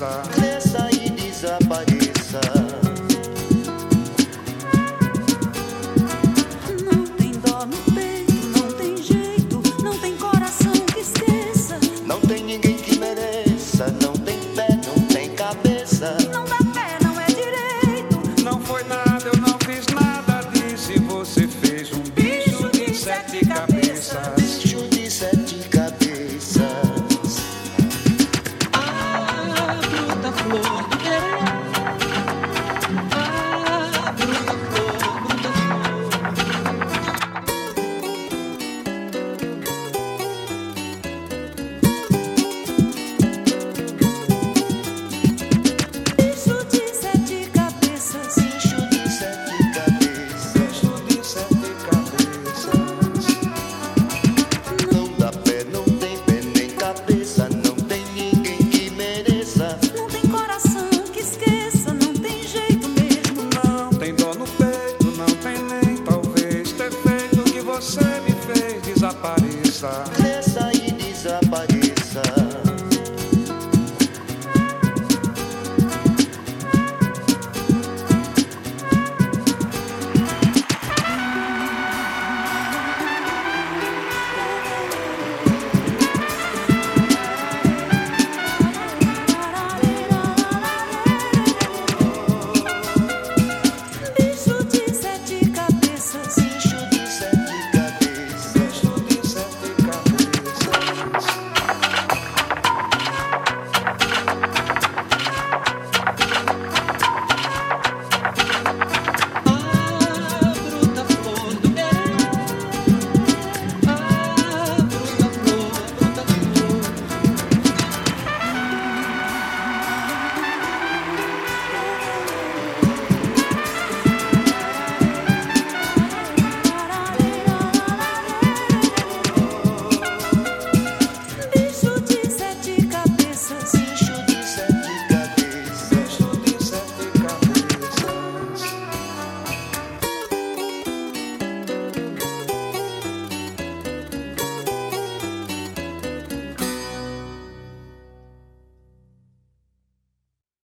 side. você me fez desaparecer.